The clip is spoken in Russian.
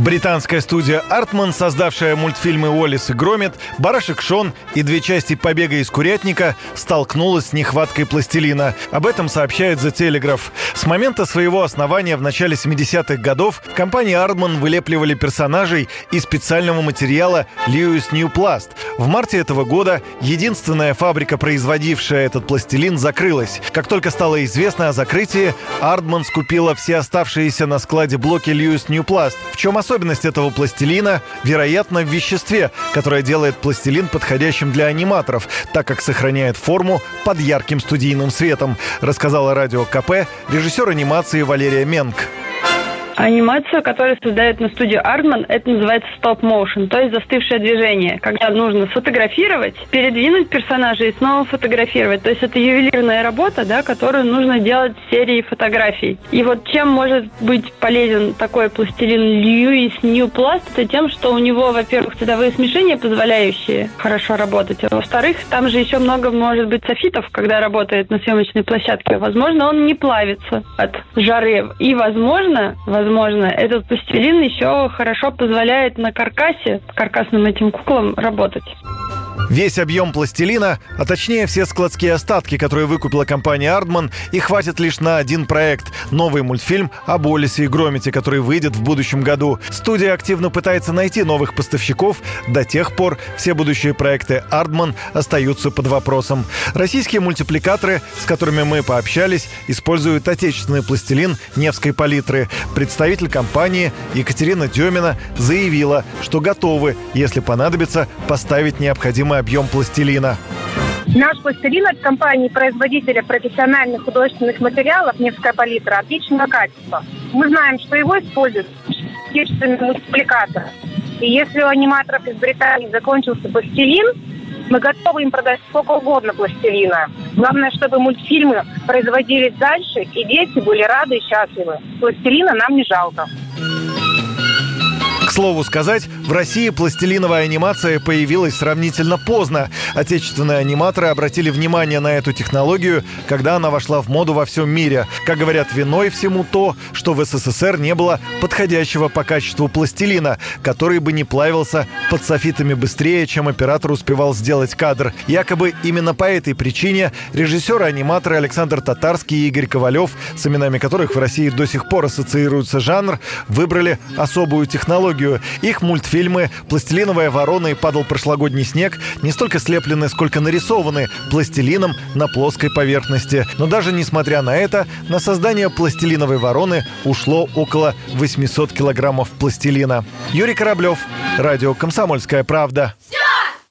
Британская студия «Артман», создавшая мультфильмы «Уоллес и Громит», «Барашек Шон» и две части «Побега из курятника», столкнулась с нехваткой пластилина. Об этом сообщает The Telegraph. С момента своего основания в начале 70-х годов в компании «Артман» вылепливали персонажей из специального материала «Льюис Ньюпласт». В марте этого года единственная фабрика, производившая этот пластилин, закрылась. Как только стало известно о закрытии, «Артман» скупила все оставшиеся на складе блоки «Льюис Ньюпласт». В чем особенность? Особенность этого пластилина, вероятно, в веществе, которое делает пластилин подходящим для аниматоров, так как сохраняет форму под ярким студийным светом, рассказала радио КП режиссер анимации Валерия Менг. Анимацию, которую создает на студию Артман, это называется стоп-моушен, то есть застывшее движение, когда нужно сфотографировать, передвинуть персонажа и снова фотографировать. То есть это ювелирная работа, да, которую нужно делать в серии фотографий. И вот чем может быть полезен такой пластилин Lewis New Plast, это тем, что у него, во-первых, цветовые смешения, позволяющие хорошо работать, а во-вторых, там же еще много может быть софитов, когда работает на съемочной площадке. Возможно, он не плавится от жары. И, возможно, возможно, возможно. Этот пластилин еще хорошо позволяет на каркасе, каркасным этим куклам работать. Весь объем пластилина, а точнее все складские остатки, которые выкупила компания «Ардман», и хватит лишь на один проект – новый мультфильм о Болисе и Громите, который выйдет в будущем году. Студия активно пытается найти новых поставщиков. До тех пор все будущие проекты «Ардман» остаются под вопросом. Российские мультипликаторы, с которыми мы пообщались, используют отечественный пластилин Невской палитры. Представитель компании Екатерина Демина заявила, что готовы, если понадобится, поставить необходимое объем пластилина. Наш пластилин от компании-производителя профессиональных художественных материалов «Невская палитра» отличного качества. Мы знаем, что его используют отечественные мультипликаторы. И если у аниматоров из Британии закончился пластилин, мы готовы им продать сколько угодно пластилина. Главное, чтобы мультфильмы производились дальше, и дети были рады и счастливы. Пластилина нам не жалко. Слову сказать, в России пластилиновая анимация появилась сравнительно поздно. Отечественные аниматоры обратили внимание на эту технологию, когда она вошла в моду во всем мире. Как говорят, виной всему то, что в СССР не было подходящего по качеству пластилина, который бы не плавился под софитами быстрее, чем оператор успевал сделать кадр. Якобы именно по этой причине режиссеры-аниматоры Александр Татарский и Игорь Ковалев, с именами которых в России до сих пор ассоциируется жанр, выбрали особую технологию ностальгию. Их мультфильмы «Пластилиновая ворона» и «Падал прошлогодний снег» не столько слеплены, сколько нарисованы пластилином на плоской поверхности. Но даже несмотря на это, на создание пластилиновой вороны ушло около 800 килограммов пластилина. Юрий Кораблев, радио «Комсомольская правда».